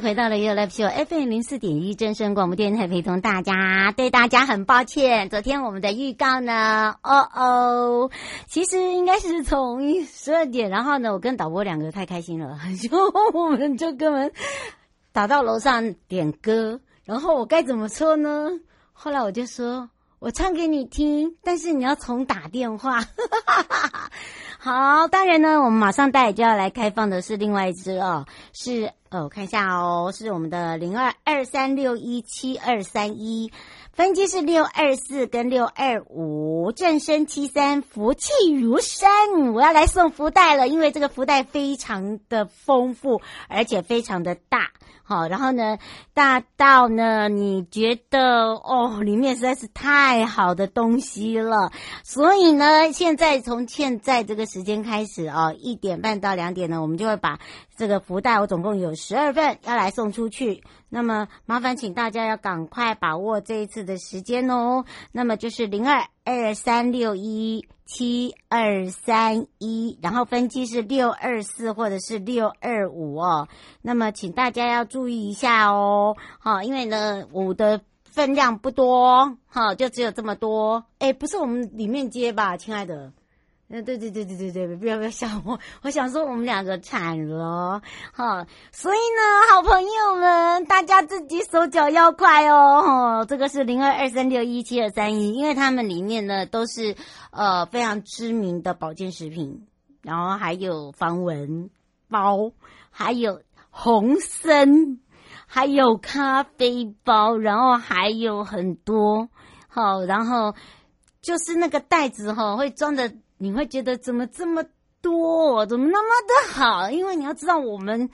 回到了 You Live Show FM 零四点一真声广播电台，陪同大家。对大家很抱歉，昨天我们的预告呢，哦哦，其实应该是从十二点，然后呢，我跟导播两个太开心了，就我们就跟我们打到楼上点歌，然后我该怎么说呢？后来我就说，我唱给你听，但是你要重打电话。好，当然呢，我们马上带就要来开放的是另外一只哦，是呃，我看一下哦，是我们的零二二三六一七二三一，分机是六二四跟六二五，正身七三，福气如山，我要来送福袋了，因为这个福袋非常的丰富，而且非常的大。好，然后呢，大到呢，你觉得哦，里面实在是太好的东西了，所以呢，现在从现在这个时间开始哦，一点半到两点呢，我们就会把这个福袋，我总共有十二份要来送出去。那么麻烦请大家要赶快把握这一次的时间哦。那么就是零二二三六一。七二三一，然后分机是六二四或者是六二五哦。那么请大家要注意一下哦，好，因为呢五的分量不多，好，就只有这么多。哎，不是我们里面接吧，亲爱的。嗯，对对对对对对，不要不要想我，我想说我们两个惨了，哈，所以呢，好朋友们，大家自己手脚要快哦，哈，这个是零二二三六一七二三一，因为他们里面呢都是呃非常知名的保健食品，然后还有防蚊包，还有红参，还有咖啡包，然后还有很多，好，然后就是那个袋子哈会装的。你会觉得怎么这么多，怎么那么的好？因为你要知道，我们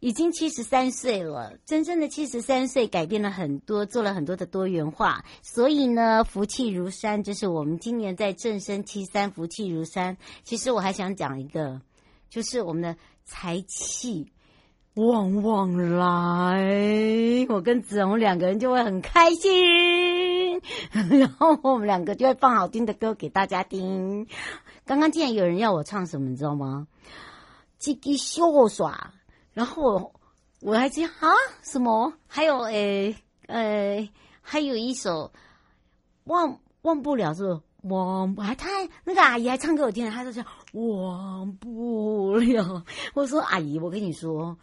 已经七十三岁了，真正的七十三岁，改变了很多，做了很多的多元化。所以呢，福气如山，就是我们今年在正生七三福气如山。其实我还想讲一个，就是我们的财气旺旺来，我跟子龙两个人就会很开心。然后我们两个就会放好听的歌给大家听。刚刚竟然有人要我唱什么，你知道吗？叽叽秀耍。然后我我还记啊什么？还有诶诶，还有一首忘忘不了，是不是？忘还他那个阿姨还唱给我听，她就说忘不了。我说阿姨，我跟你说。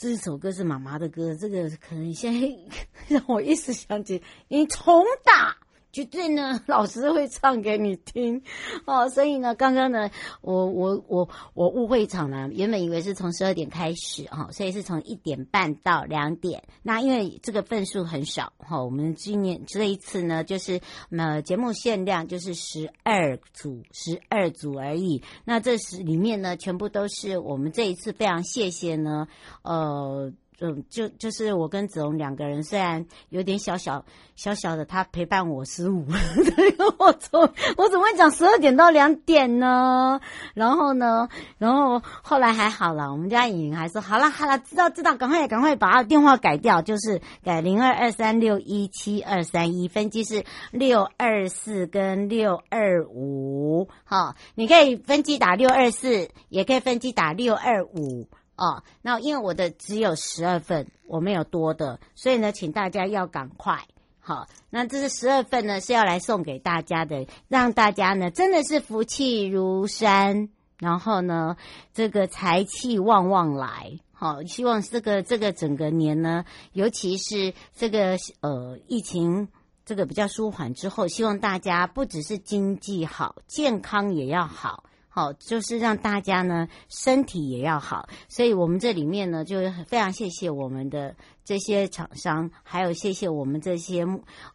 这首歌是妈妈的歌，这个可能现在 让我一时想起，你重打。绝对呢，老师会唱给你听哦。所以呢，刚刚呢，我我我我误会场了，原本以为是从十二点开始哈，所以是从一点半到两点。那因为这个份数很少哈，我们今年这一次呢，就是呃节目限量就是十二组，十二组而已。那这是里面呢，全部都是我们这一次非常谢谢呢，呃。嗯，就就是我跟子龙两个人，虽然有点小小小小的，他陪伴我十五，我从我怎么会讲十二点到两点呢？然后呢，然后后来还好了，我们家颖还说好了好了，知道知道，赶快赶快把他电话改掉，就是改零二二三六一七二三一，分机是六二四跟六二五，好，你可以分机打六二四，也可以分机打六二五。哦，那因为我的只有十二份，我没有多的，所以呢，请大家要赶快。好，那这是十二份呢，是要来送给大家的，让大家呢真的是福气如山，然后呢，这个财气旺旺来。好，希望这个这个整个年呢，尤其是这个呃疫情这个比较舒缓之后，希望大家不只是经济好，健康也要好。好，就是让大家呢身体也要好。所以我们这里面呢，就是非常谢谢我们的这些厂商，还有谢谢我们这些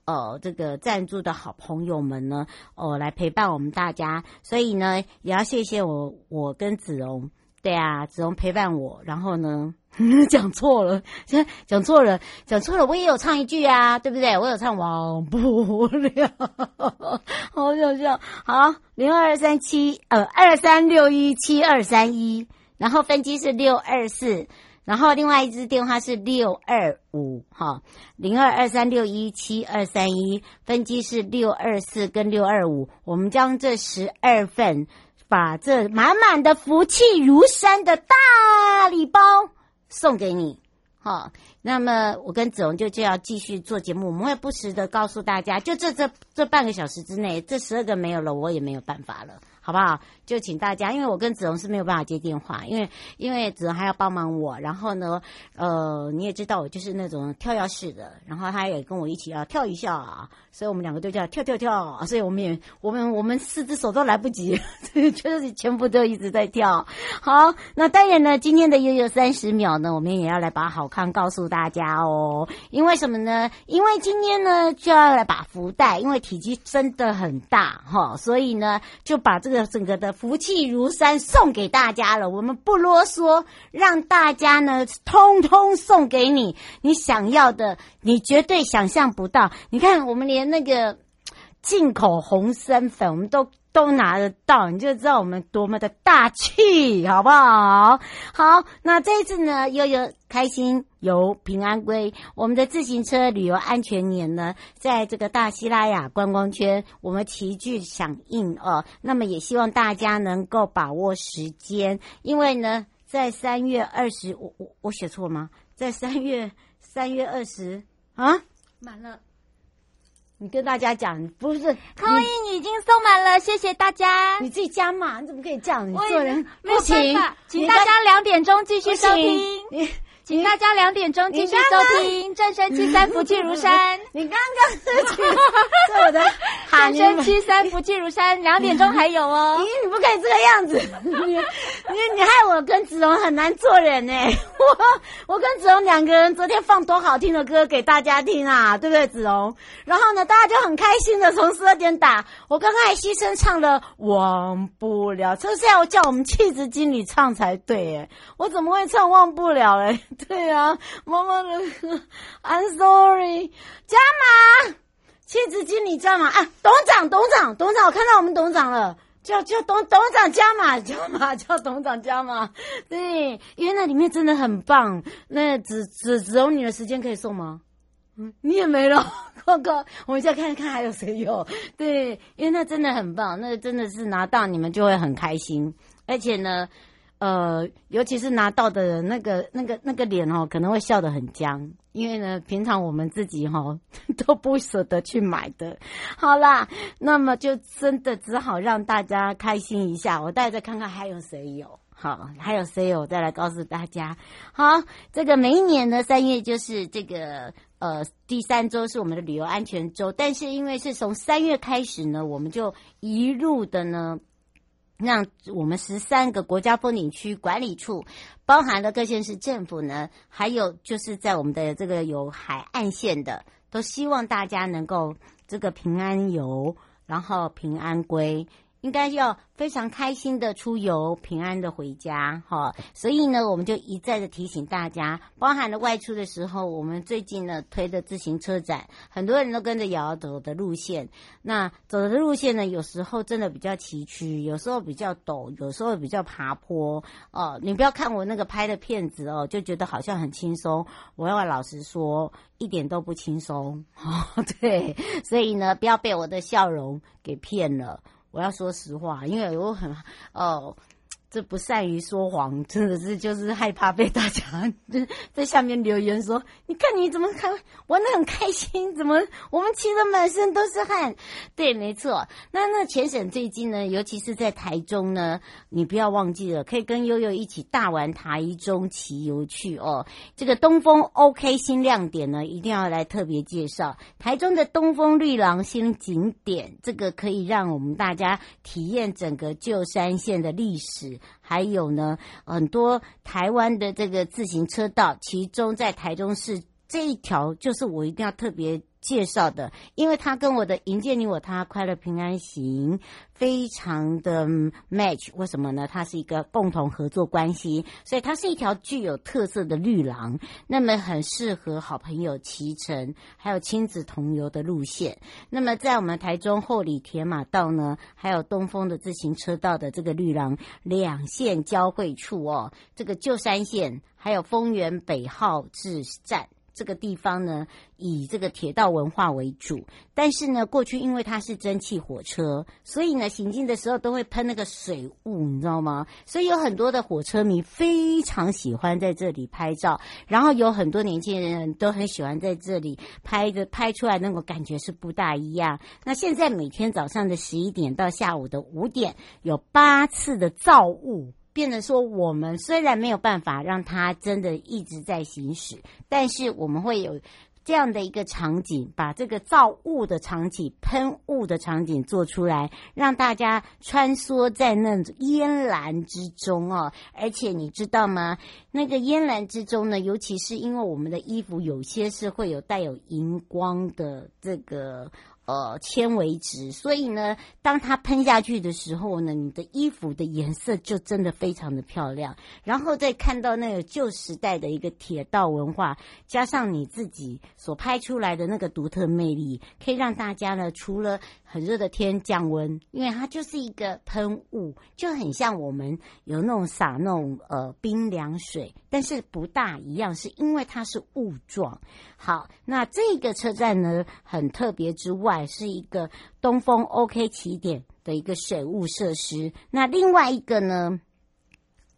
呃这个赞助的好朋友们呢，哦、呃，来陪伴我们大家。所以呢，也要谢谢我我跟子荣。对啊，子龙陪伴我，然后呢，讲错了，讲错了，讲错了，我也有唱一句啊，对不对？我有唱忘不了，好想笑。好，零二三七呃二三六一七二三一，然后分机是六二四，然后另外一支电话是六二五，哈，零二二三六一七二三一，分机是六二四跟六二五，我们将这十二份。把这满满的福气如山的大礼包送给你，好，那么我跟子龙就就要继续做节目，我们会不时的告诉大家，就这这这半个小时之内，这十二个没有了，我也没有办法了。好不好？就请大家，因为我跟子龙是没有办法接电话，因为因为子龙还要帮忙我，然后呢，呃，你也知道我就是那种跳跃式的，然后他也跟我一起要跳一下啊，所以我们两个都叫跳跳跳，所以我们也我们我们四只手都来不及，就是全部都一直在跳。好，那当然呢，今天的悠悠三十秒呢，我们也要来把好康告诉大家哦，因为什么呢？因为今天呢就要来把福袋，因为体积真的很大哈，所以呢就把这个。整个的福气如山送给大家了，我们不啰嗦，让大家呢通通送给你，你想要的，你绝对想象不到。你看，我们连那个进口红参粉，我们都。都拿得到，你就知道我们多么的大气，好不好？好，那这一次呢，悠悠开心游平安归，我们的自行车旅游安全年呢，在这个大西拉雅观光圈，我们齐聚响应哦。那么也希望大家能够把握时间，因为呢，在三月二十，我我我写错吗？在三月三月二十啊，满了。你跟大家讲，不是扣印已经送满了，谢谢大家。你自己加嘛，你怎么可以这样？你做人不行，请大家两点钟继续收听。请大家两点钟继续收听正声七三福气如山。你刚刚是是我的 正声七三福气如山，两点钟还有哦。咦，你不可以这个样子，你你你害我跟子龙很难做人呢。我我跟子龙两个人昨天放多好听的歌给大家听啊，对不对，子龙？然后呢，大家就很开心的从十二点打。我刚刚还牺牲唱了忘不了，这是要叫我们气质经理唱才对哎，我怎么会唱忘不了嘞？对啊，妈妈的，I'm sorry，加码，妻子经理加码。啊，董事长，董事长，董事长，我看到我们董事长了，叫叫董董事长加码，加码，叫董事长加码，对，因为那里面真的很棒，那只只只有你的时间可以送吗？嗯，你也没了，哥哥，我们再看看还有谁有，对，因为那真的很棒，那真的是拿到你们就会很开心，而且呢。呃，尤其是拿到的人，那个、那个、那个脸哦，可能会笑得很僵，因为呢，平常我们自己哈、哦、都不舍得去买的。好啦，那么就真的只好让大家开心一下。我待会再看看还有谁有，好，还有谁有，再来告诉大家。好，这个每一年的三月就是这个呃第三周是我们的旅游安全周，但是因为是从三月开始呢，我们就一路的呢。让我们十三个国家风景区管理处，包含了各县市政府呢，还有就是在我们的这个有海岸线的，都希望大家能够这个平安游，然后平安归。应该要非常开心的出游，平安的回家，哈。所以呢，我们就一再的提醒大家，包含了外出的时候，我们最近呢推的自行车展，很多人都跟着瑶瑶走的路线。那走的路线呢，有时候真的比较崎岖，有时候比较陡，有时候比较爬坡。哦，你不要看我那个拍的片子哦，就觉得好像很轻松。我要老实说，一点都不轻松。哦，对，所以呢，不要被我的笑容给骗了。我要说实话，因为我很哦，这不善于说谎，真的是就是害怕被大家 在下面留言说，你看你怎么看玩得很开心，怎么我们骑得满身都是汗？对，没错。那那全省最近呢，尤其是在台中呢，你不要忘记了，可以跟悠悠一起大玩台中骑游去哦。这个东风 OK 新亮点呢，一定要来特别介绍台中的东风绿廊新景点，这个可以让我们大家体验整个旧山线的历史。还有呢，很多台湾的这个自行车道，其中在台中市这一条，就是我一定要特别介绍的，因为他跟我的迎接你我他快乐平安行非常的 match。为什么呢？它是一个共同合作关系，所以它是一条具有特色的绿廊，那么很适合好朋友骑乘，还有亲子同游的路线。那么在我们台中后里铁马道呢，还有东风的自行车道的这个绿廊两线交汇处哦，这个旧山线还有丰原北号志站。这个地方呢，以这个铁道文化为主，但是呢，过去因为它是蒸汽火车，所以呢，行进的时候都会喷那个水雾，你知道吗？所以有很多的火车迷非常喜欢在这里拍照，然后有很多年轻人都很喜欢在这里拍的，拍出来那个感觉是不大一样。那现在每天早上的十一点到下午的五点，有八次的造雾。变得说，我们虽然没有办法让它真的一直在行驶，但是我们会有这样的一个场景，把这个造雾的场景、喷雾的场景做出来，让大家穿梭在那种烟岚之中哦。而且你知道吗？那个烟岚之中呢，尤其是因为我们的衣服有些是会有带有荧光的这个。呃，纤维质，所以呢，当它喷下去的时候呢，你的衣服的颜色就真的非常的漂亮。然后再看到那个旧时代的一个铁道文化，加上你自己所拍出来的那个独特魅力，可以让大家呢，除了很热的天降温，因为它就是一个喷雾，就很像我们有那种洒那种呃冰凉水，但是不大一样，是因为它是雾状。好，那这个车站呢，很特别之外，是一个东风 OK 起点的一个水务设施。那另外一个呢，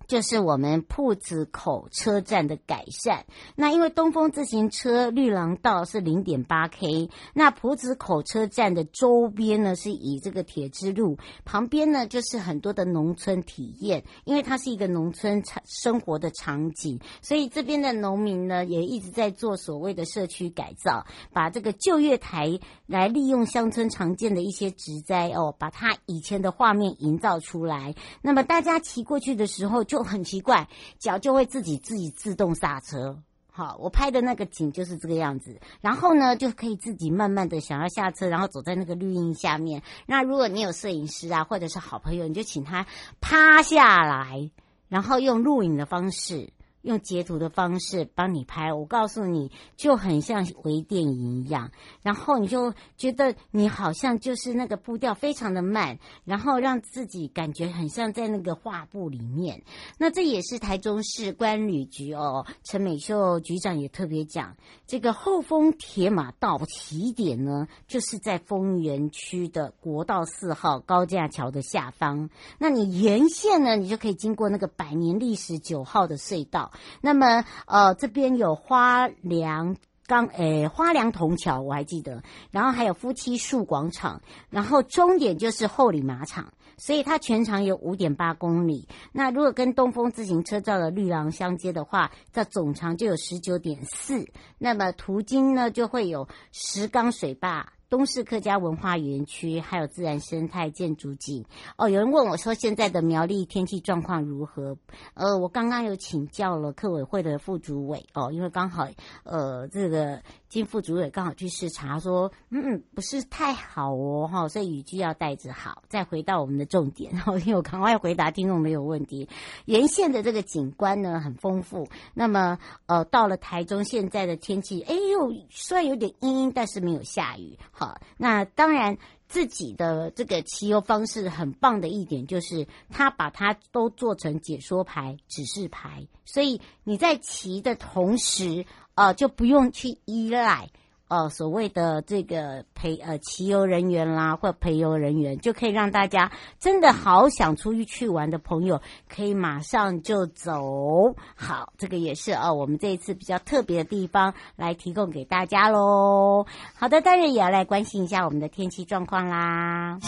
就是我们铺子口车站的改善。那因为东风自行车绿廊道是零点八 K，那铺子口车站的周边呢，是以这个铁之路旁边呢，就是很多的农村体验，因为它是一个农村场生活的场景，所以这边的农民呢，也一直在做所谓的社区改造，把这个旧月台来利用乡村常见的一些植栽哦，把它以前的画面营造出来。那么大家骑过去的时候就。就很奇怪，脚就会自己自己自动刹车。好，我拍的那个景就是这个样子。然后呢，就可以自己慢慢的想要下车，然后走在那个绿荫下面。那如果你有摄影师啊，或者是好朋友，你就请他趴下来，然后用录影的方式。用截图的方式帮你拍，我告诉你，就很像微电影一样，然后你就觉得你好像就是那个步调非常的慢，然后让自己感觉很像在那个画布里面。那这也是台中市官旅局哦，陈美秀局长也特别讲，这个后丰铁马道起点呢，就是在丰原区的国道四号高架桥的下方。那你沿线呢，你就可以经过那个百年历史九号的隧道。那么，呃，这边有花梁钢，诶，花梁铜桥，我还记得。然后还有夫妻树广场，然后终点就是后里马场，所以它全长有五点八公里。那如果跟东风自行车道的绿廊相接的话，这总长就有十九点四。那么途经呢，就会有石冈水坝。东市客家文化园区，还有自然生态建筑景哦。有人问我说，现在的苗栗天气状况如何？呃，我刚刚有请教了客委会的副主委哦，因为刚好呃这个。金副主委刚好去视察，说：“嗯，不是太好哦，哈，所以雨具要带着好。”再回到我们的重点，然 后因为我赶快回答听众没有问题。沿线的这个景观呢很丰富。那么，呃，到了台中现在的天气，哎呦，虽然有点阴阴，但是没有下雨。好，那当然自己的这个骑游方式很棒的一点就是，他把它都做成解说牌、指示牌，所以你在骑的同时。呃，就不用去依赖呃，所谓的这个陪呃骑游人员啦，或陪游人员，就可以让大家真的好想出去去玩的朋友，可以马上就走。好，这个也是啊、呃，我们这一次比较特别的地方来提供给大家喽。好的，当然也要来关心一下我们的天气状况啦。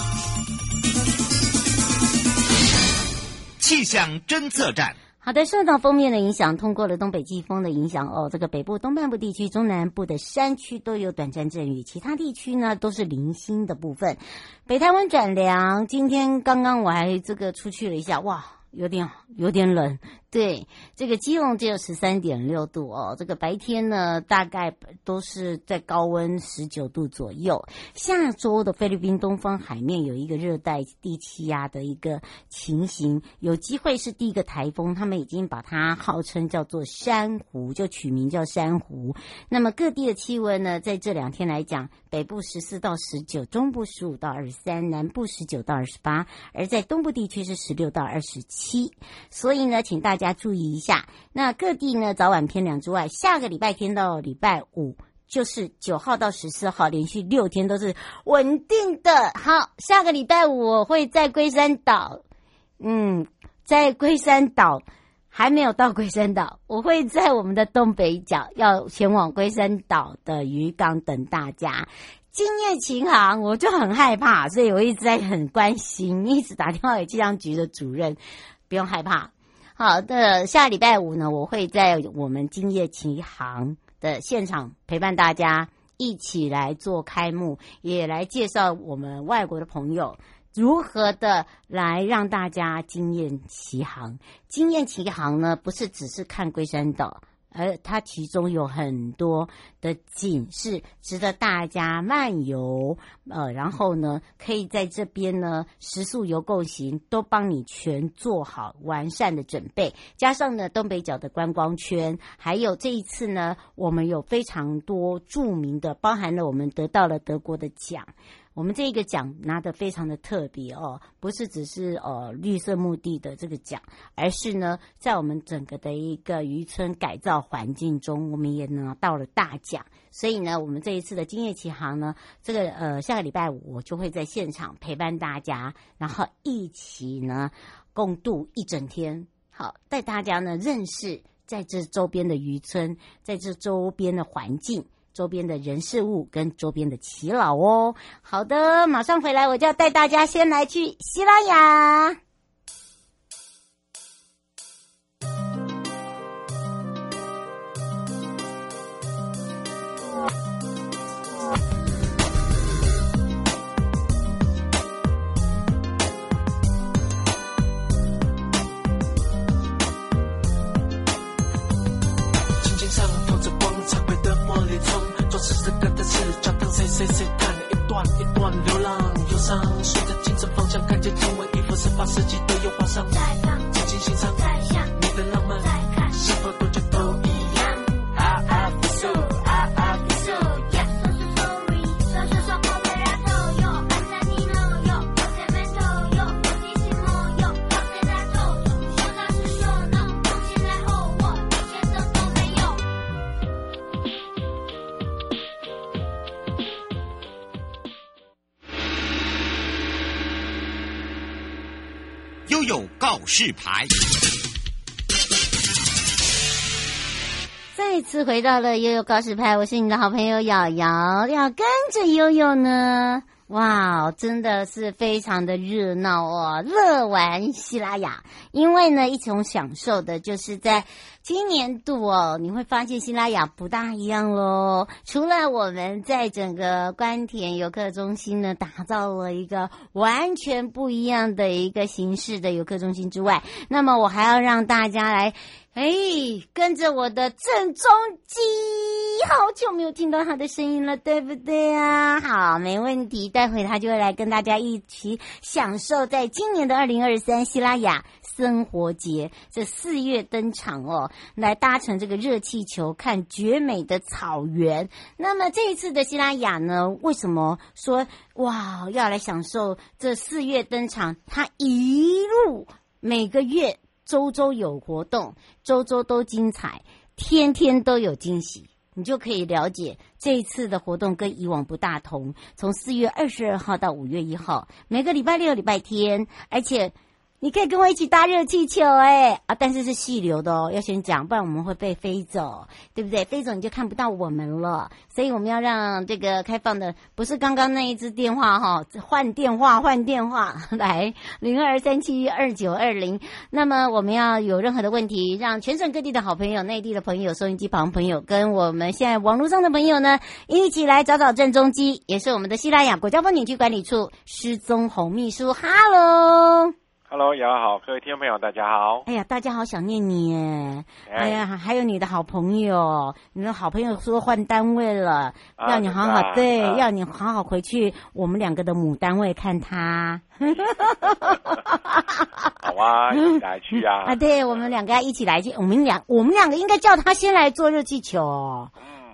气象侦测站。好的，受到封面的影响，通过了东北季风的影响哦，这个北部东半部地区、中南部的山区都有短暂阵雨，其他地区呢都是零星的部分。北台湾转凉，今天刚刚我还这个出去了一下，哇，有点有点冷。对，这个基隆只有十三点六度哦。这个白天呢，大概都是在高温十九度左右。下周的菲律宾东方海面有一个热带低气压的一个情形，有机会是第一个台风。他们已经把它号称叫做珊瑚，就取名叫珊瑚。那么各地的气温呢，在这两天来讲，北部十四到十九，中部十五到二十三，南部十九到二十八，而在东部地区是十六到二十七。所以呢，请大大家注意一下，那各地呢，早晚偏凉之外，下个礼拜天到礼拜五，就是九号到十四号，连续六天都是稳定的。好，下个礼拜五我会在龟山岛，嗯，在龟山岛还没有到龟山岛，我会在我们的东北角，要前往龟山岛的渔港等大家。今夜晴航，我就很害怕，所以我一直在很关心，一直打电话给气象局的主任，不用害怕。好的，下礼拜五呢，我会在我们今夜奇航的现场陪伴大家一起来做开幕，也来介绍我们外国的朋友如何的来让大家惊艳奇航。惊艳奇航呢，不是只是看龟山岛。而它其中有很多的景是值得大家漫游，呃，然后呢，可以在这边呢，食宿游购行都帮你全做好完善的准备，加上呢，东北角的观光圈，还有这一次呢，我们有非常多著名的，包含了我们得到了德国的奖。我们这一个奖拿得非常的特别哦，不是只是呃绿色目的的这个奖，而是呢，在我们整个的一个渔村改造环境中，我们也拿到了大奖。所以呢，我们这一次的今夜起航呢，这个呃下个礼拜五我就会在现场陪伴大家，然后一起呢共度一整天，好带大家呢认识在这周边的渔村，在这周边的环境。周边的人事物跟周边的祈老哦，好的，马上回来，我就要带大家先来去西拉雅。把自己。示牌，再次回到了悠悠告示牌，我是你的好朋友瑶瑶，要跟着悠悠呢。哇，真的是非常的热闹哦，乐玩西拉雅。因为呢，一种享受的就是在今年度哦，你会发现西拉雅不大一样喽。除了我们在整个官田游客中心呢，打造了一个完全不一样的一个形式的游客中心之外，那么我还要让大家来。哎，跟着我的郑中基，好久没有听到他的声音了，对不对啊？好，没问题，待会他就会来跟大家一起享受在今年的二零二三西拉雅生活节这四月登场哦，来搭乘这个热气球看绝美的草原。那么这一次的西拉雅呢，为什么说哇要来享受这四月登场？它一路每个月。周周有活动，周周都精彩，天天都有惊喜。你就可以了解这一次的活动跟以往不大同。从四月二十二号到五月一号，每个礼拜六、礼拜天，而且。你可以跟我一起搭热气球哎啊！但是是细流的哦，要先讲，不然我们会被飞走，对不对？飞走你就看不到我们了。所以我们要让这个开放的不是刚刚那一支电话哈，换电话换电话 来零二三七二九二零。那么我们要有任何的问题，让全省各地的好朋友、内地的朋友、收音机旁朋友跟我们现在网络上的朋友呢，一起来找找郑中基，也是我们的西拉雅国家风景区管理处失踪红秘书。哈喽。Hello，瑶好，各位听众朋友，大家好。哎呀，大家好想念你耶！哎呀，还有你的好朋友，你的好朋友说换单位了，啊、要你好好对，啊、要你好好回去我们两个的母单位看他。好啊，一起来去啊！啊，对，我们两个要一起来去，我们两我们两个应该叫他先来做热气球。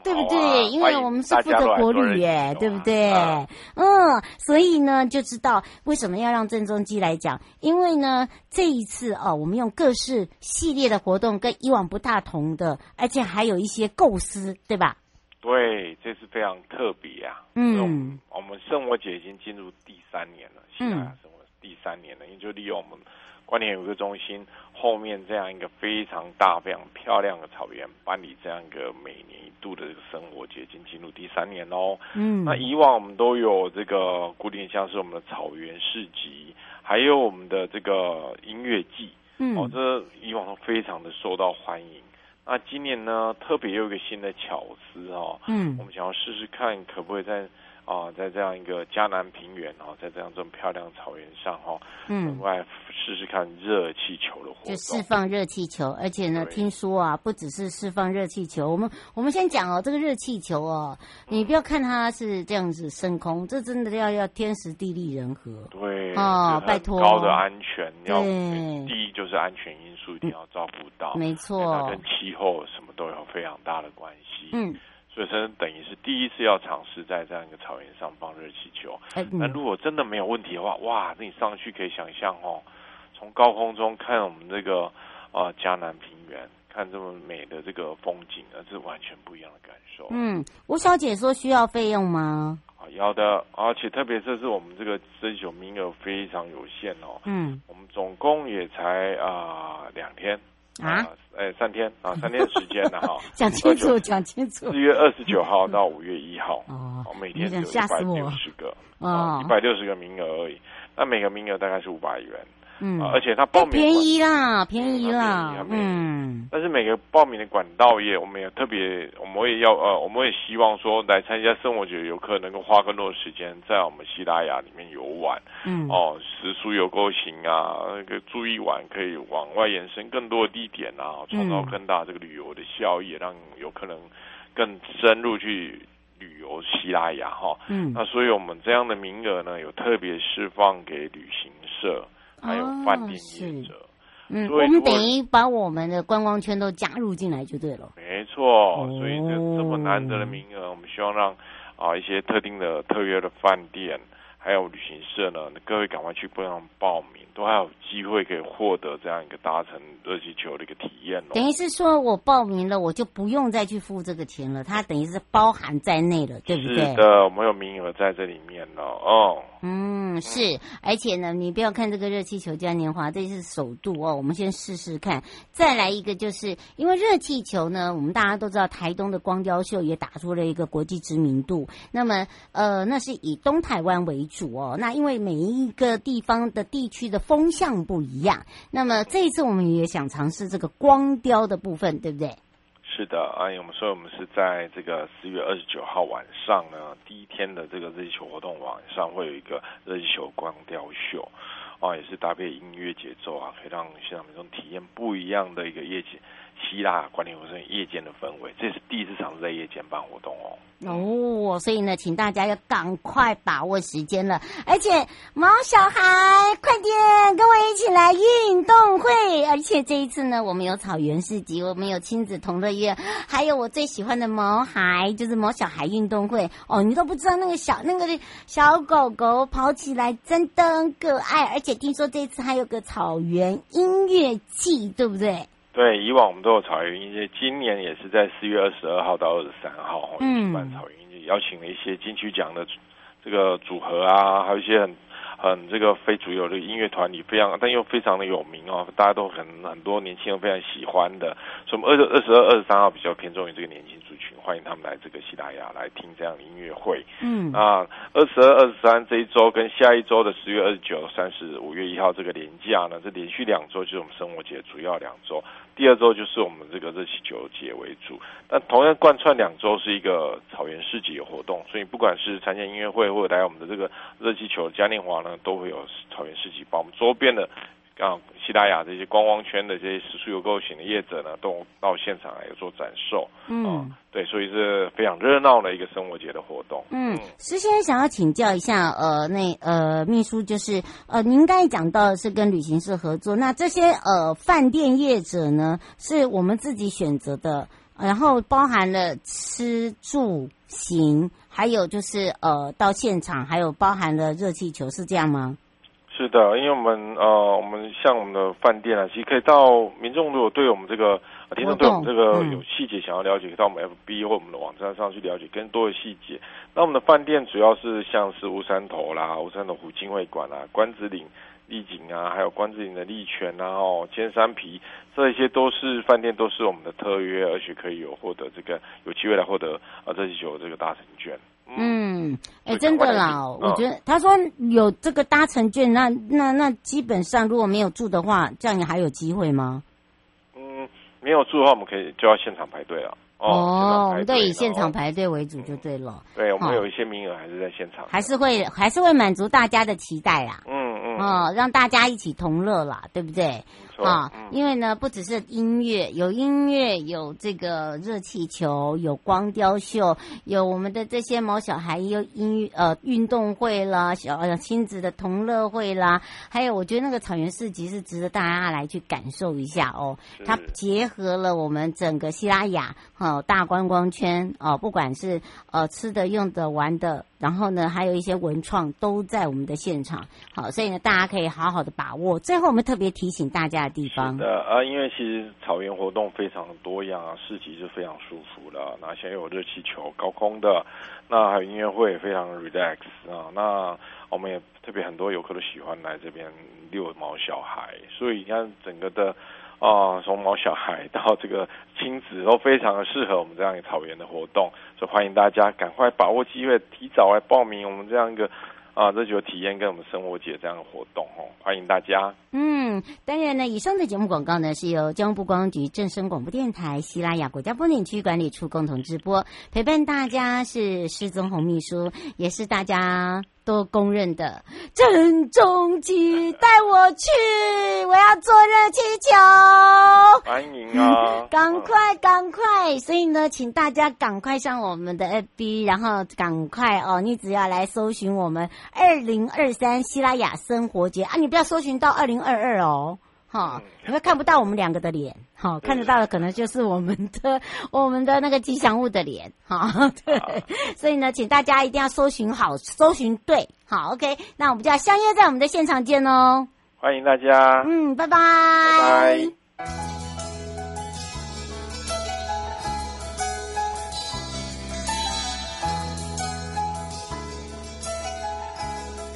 对不对？啊、因为我们是负责国旅耶，对不对？啊、嗯，所以呢，就知道为什么要让郑中基来讲。因为呢，这一次哦，我们用各式系列的活动，跟以往不大同的，而且还有一些构思，对吧？对，这是非常特别啊。嗯，我们生活节已经进入第三年了，现在生活第三年了，也、嗯、就利用我们。观点有一个中心后面这样一个非常大、非常漂亮的草原，办理这样一个每年一度的这个生活节，已经进入第三年哦。嗯，那以往我们都有这个固定，像是我们的草原市集，还有我们的这个音乐季，嗯，哦，这以往都非常的受到欢迎。那今年呢，特别有一个新的巧思哦，嗯，我们想要试试看，可不可以在。啊，在这样一个江南平原哦，在这样这么漂亮的草原上哈，嗯，另外试试看热气球的活动，就释放热气球，而且呢，听说啊，不只是释放热气球，我们我们先讲哦，这个热气球哦，你不要看它是这样子升空，嗯、这真的要要天时地利人和，对，哦，拜托，高的安全，对。要第一就是安全因素一定要照顾到，嗯、没错，跟气候什么都有非常大的关系，嗯。所以，这等于是第一次要尝试在这样一个草原上放热气球。那如果真的没有问题的话，哇，那你上去可以想象哦，从高空中看我们这个啊嘉南平原，看这么美的这个风景，那是完全不一样的感受。嗯，吴小姐说需要费用吗？啊，要的，而且特别这是我们这个热气球名额非常有限哦。嗯，我们总共也才啊两天。啊，哎，三天啊，三天时间的哈。讲清楚，讲清楚。四月二十九号到五月一号，哦，每天只有一百六十个，哦，一百六十个名额而已。那每个名额大概是五百元。嗯，而且它报名便宜啦，便宜啦，嗯。但是每个报名的管道也，我们也特别，我们也要呃，我们也希望说来参加生活节游客能够花更多的时间在我们西拉雅里面游玩。嗯，哦，食宿游购行啊，那个住一晚可以往外延伸更多的地点啊，创造更大这个旅游的效益，让游客能更深入去旅游西拉雅哈。嗯，那所以我们这样的名额呢，有特别释放给旅行社。还有饭店业者，哦、嗯，我们等于把我们的观光圈都加入进来就对了。没错，所以这这么难得的名额，我们希望让啊一些特定的特约的饭店。还有旅行社呢，各位赶快去帮他们报名，都还有机会可以获得这样一个搭乘热气球的一个体验哦。等于是说我报名了，我就不用再去付这个钱了，它等于是包含在内了，对不对？是的，我们有名额在这里面了哦。嗯，是，而且呢，你不要看这个热气球嘉年华，这是首度哦。我们先试试看，再来一个，就是因为热气球呢，我们大家都知道，台东的光雕秀也打出了一个国际知名度。那么，呃，那是以东台湾为主。主哦，那因为每一个地方的地区的风向不一样，那么这一次我们也想尝试这个光雕的部分，对不对？是的，啊，我们说我们是在这个四月二十九号晚上呢，第一天的这个热气球活动晚上会有一个热气球光雕秀，啊，也是搭配音乐节奏啊，可以让现场民众体验不一样的一个夜景。希腊管理活动夜间的氛围，这是第一次尝试在夜间办活动哦。哦，所以呢，请大家要赶快把握时间了。而且，毛小孩，快点跟我一起来运动会。而且这一次呢，我们有草原市集，我们有亲子同乐园，还有我最喜欢的毛孩，就是毛小孩运动会。哦，你都不知道那个小那个小狗狗跑起来真的很可爱。而且听说这次还有个草原音乐季，对不对？对，以往我们都有草原音乐，今年也是在四月二十二号到二十三号，嗯，举办草原音乐，邀请了一些金曲奖的这个组合啊，还有一些很。很这个非主流的音乐团体，非常但又非常的有名哦，大家都很很多年轻人非常喜欢的。所以我们二十二十二、二十三号比较偏重于这个年轻族群，欢迎他们来这个西达雅来听这样的音乐会。嗯啊，二十二、二十三这一周跟下一周的十月二十九、三十、五月一号这个连假呢，这连续两周就是我们生活节主要两周。第二周就是我们这个热气球节为主，那同样贯穿两周是一个草原市集的活动，所以不管是参加音乐会或者来我们的这个热气球嘉年华呢，都会有草原市集，把我们周边的。啊，西大雅这些观光圈的这些食宿游购型的业者呢，都到现场来做展售。嗯、啊，对，所以是非常热闹的一个生活节的活动。嗯，石先生想要请教一下，呃，那呃秘书就是呃，您刚才讲到的是跟旅行社合作，那这些呃饭店业者呢，是我们自己选择的，然后包含了吃住行，还有就是呃到现场，还有包含了热气球，是这样吗？是的，因为我们呃，我们像我们的饭店啊，其实可以到民众如果对我们这个听众对我们这个有细节想要了解，可以到我们 FB 或我们的网站上去了解更多的细节。那我们的饭店主要是像是乌山头啦、乌山头湖经会馆啦、关子岭丽景啊，还有关子岭的丽泉啊、哦尖山皮，这些都是饭店，都是我们的特约，而且可以有获得这个有机会来获得啊这些酒这个大成券。嗯，哎、欸，真的啦，嗯、我觉得他说有这个搭乘券，那那那基本上如果没有住的话，这样你还有机会吗？嗯，没有住的话，我们可以就要现场排队了。哦，我们都以现场排队为主就对了。对，我们有一些名额还是在现场，还是会还是会满足大家的期待啦。嗯嗯，哦，让大家一起同乐啦，对不对？啊，因为呢，不只是音乐，有音乐，有这个热气球，有光雕秀，有我们的这些毛小孩，有音乐呃运动会啦，小亲子的同乐会啦，还有我觉得那个草原市集是值得大家来去感受一下哦。它结合了我们整个西拉雅哦大观光圈哦，不管是呃吃的、用的、玩的。然后呢，还有一些文创都在我们的现场，好，所以呢，大家可以好好的把握。最后，我们特别提醒大家地方，是的啊，因为其实草原活动非常多样啊，市集是非常舒服的。那现在有热气球、高空的，那还有音乐会非常 relax 啊。那我们也特别很多游客都喜欢来这边遛毛小孩，所以你看整个的。啊，从毛小孩到这个亲子都非常的适合我们这样一个草原的活动，所以欢迎大家赶快把握机会，提早来报名我们这样一个啊，这就体验跟我们生活节这样的活动哦，欢迎大家。嗯，当然呢，以上的节目广告呢是由交通部观光局正声广播电台西拉雅国家风景区管理处共同直播，陪伴大家是施宗红秘书，也是大家。都公认的郑中基带我去，我要坐热气球，欢迎啊！所以呢，请大家赶快上我们的 FB，然后赶快哦，你只要来搜寻我们二零二三希拉雅生活节啊，你不要搜寻到二零二二哦。哈，你会看不到我们两个的脸，好，看得到的可能就是我们的 我们的那个吉祥物的脸，哈，对，所以呢，请大家一定要搜寻好，搜寻对，好，OK，那我们就要相约在我们的现场见哦，欢迎大家，嗯，拜拜，拜拜。